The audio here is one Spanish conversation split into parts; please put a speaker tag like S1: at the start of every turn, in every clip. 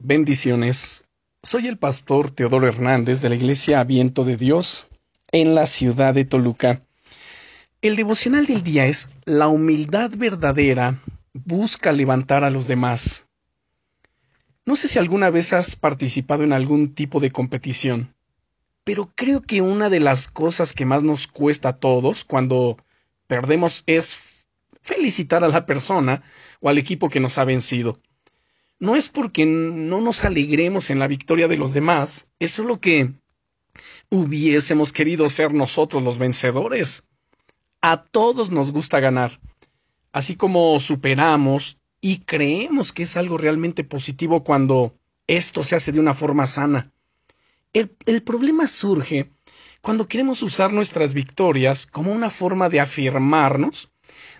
S1: Bendiciones. Soy el pastor Teodoro Hernández de la Iglesia Viento de Dios en la ciudad de Toluca. El devocional del día es La humildad verdadera busca levantar a los demás. No sé si alguna vez has participado en algún tipo de competición, pero creo que una de las cosas que más nos cuesta a todos cuando perdemos es felicitar a la persona o al equipo que nos ha vencido no es porque no nos alegremos en la victoria de los demás, es solo que hubiésemos querido ser nosotros los vencedores. A todos nos gusta ganar, así como superamos y creemos que es algo realmente positivo cuando esto se hace de una forma sana. El, el problema surge cuando queremos usar nuestras victorias como una forma de afirmarnos,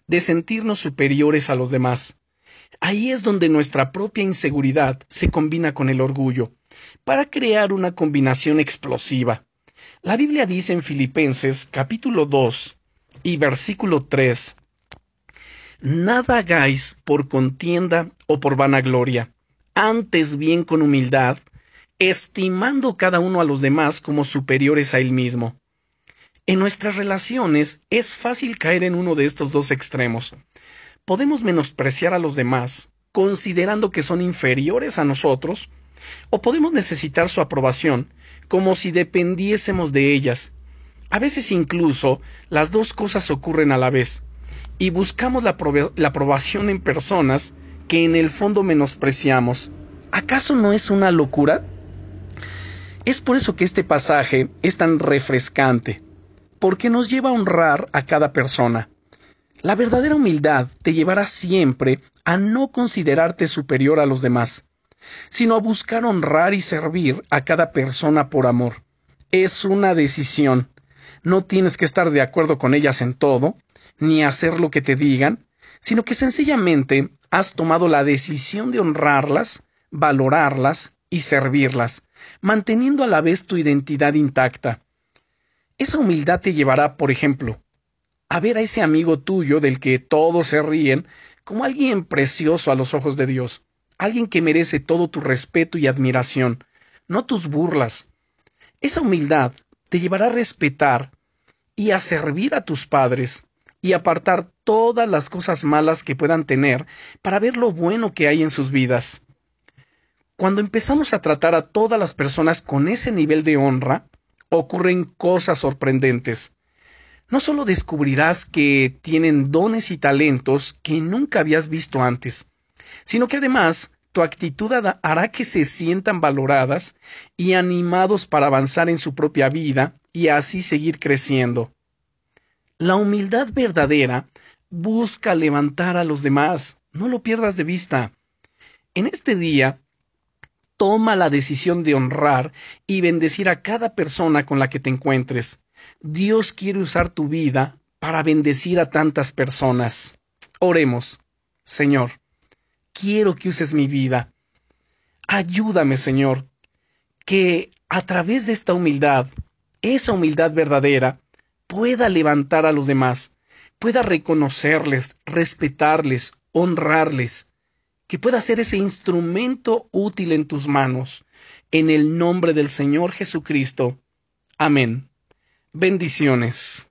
S1: de sentirnos superiores a los demás. Ahí es donde nuestra propia inseguridad se combina con el orgullo, para crear una combinación explosiva. La Biblia dice en Filipenses capítulo 2 y versículo 3 Nada hagáis por contienda o por vanagloria, antes bien con humildad, estimando cada uno a los demás como superiores a él mismo. En nuestras relaciones es fácil caer en uno de estos dos extremos podemos menospreciar a los demás considerando que son inferiores a nosotros, o podemos necesitar su aprobación como si dependiésemos de ellas. A veces incluso las dos cosas ocurren a la vez, y buscamos la, la aprobación en personas que en el fondo menospreciamos. ¿Acaso no es una locura? Es por eso que este pasaje es tan refrescante, porque nos lleva a honrar a cada persona, la verdadera humildad te llevará siempre a no considerarte superior a los demás, sino a buscar honrar y servir a cada persona por amor. Es una decisión. No tienes que estar de acuerdo con ellas en todo, ni hacer lo que te digan, sino que sencillamente has tomado la decisión de honrarlas, valorarlas y servirlas, manteniendo a la vez tu identidad intacta. Esa humildad te llevará, por ejemplo, a ver a ese amigo tuyo del que todos se ríen como alguien precioso a los ojos de Dios, alguien que merece todo tu respeto y admiración, no tus burlas. Esa humildad te llevará a respetar y a servir a tus padres y apartar todas las cosas malas que puedan tener para ver lo bueno que hay en sus vidas. Cuando empezamos a tratar a todas las personas con ese nivel de honra, ocurren cosas sorprendentes no solo descubrirás que tienen dones y talentos que nunca habías visto antes, sino que además tu actitud hará que se sientan valoradas y animados para avanzar en su propia vida y así seguir creciendo. La humildad verdadera busca levantar a los demás, no lo pierdas de vista. En este día, toma la decisión de honrar y bendecir a cada persona con la que te encuentres. Dios quiere usar tu vida para bendecir a tantas personas. Oremos. Señor, quiero que uses mi vida. Ayúdame, Señor, que a través de esta humildad, esa humildad verdadera, pueda levantar a los demás, pueda reconocerles, respetarles, honrarles, que pueda ser ese instrumento útil en tus manos. En el nombre del Señor Jesucristo. Amén. Bendiciones.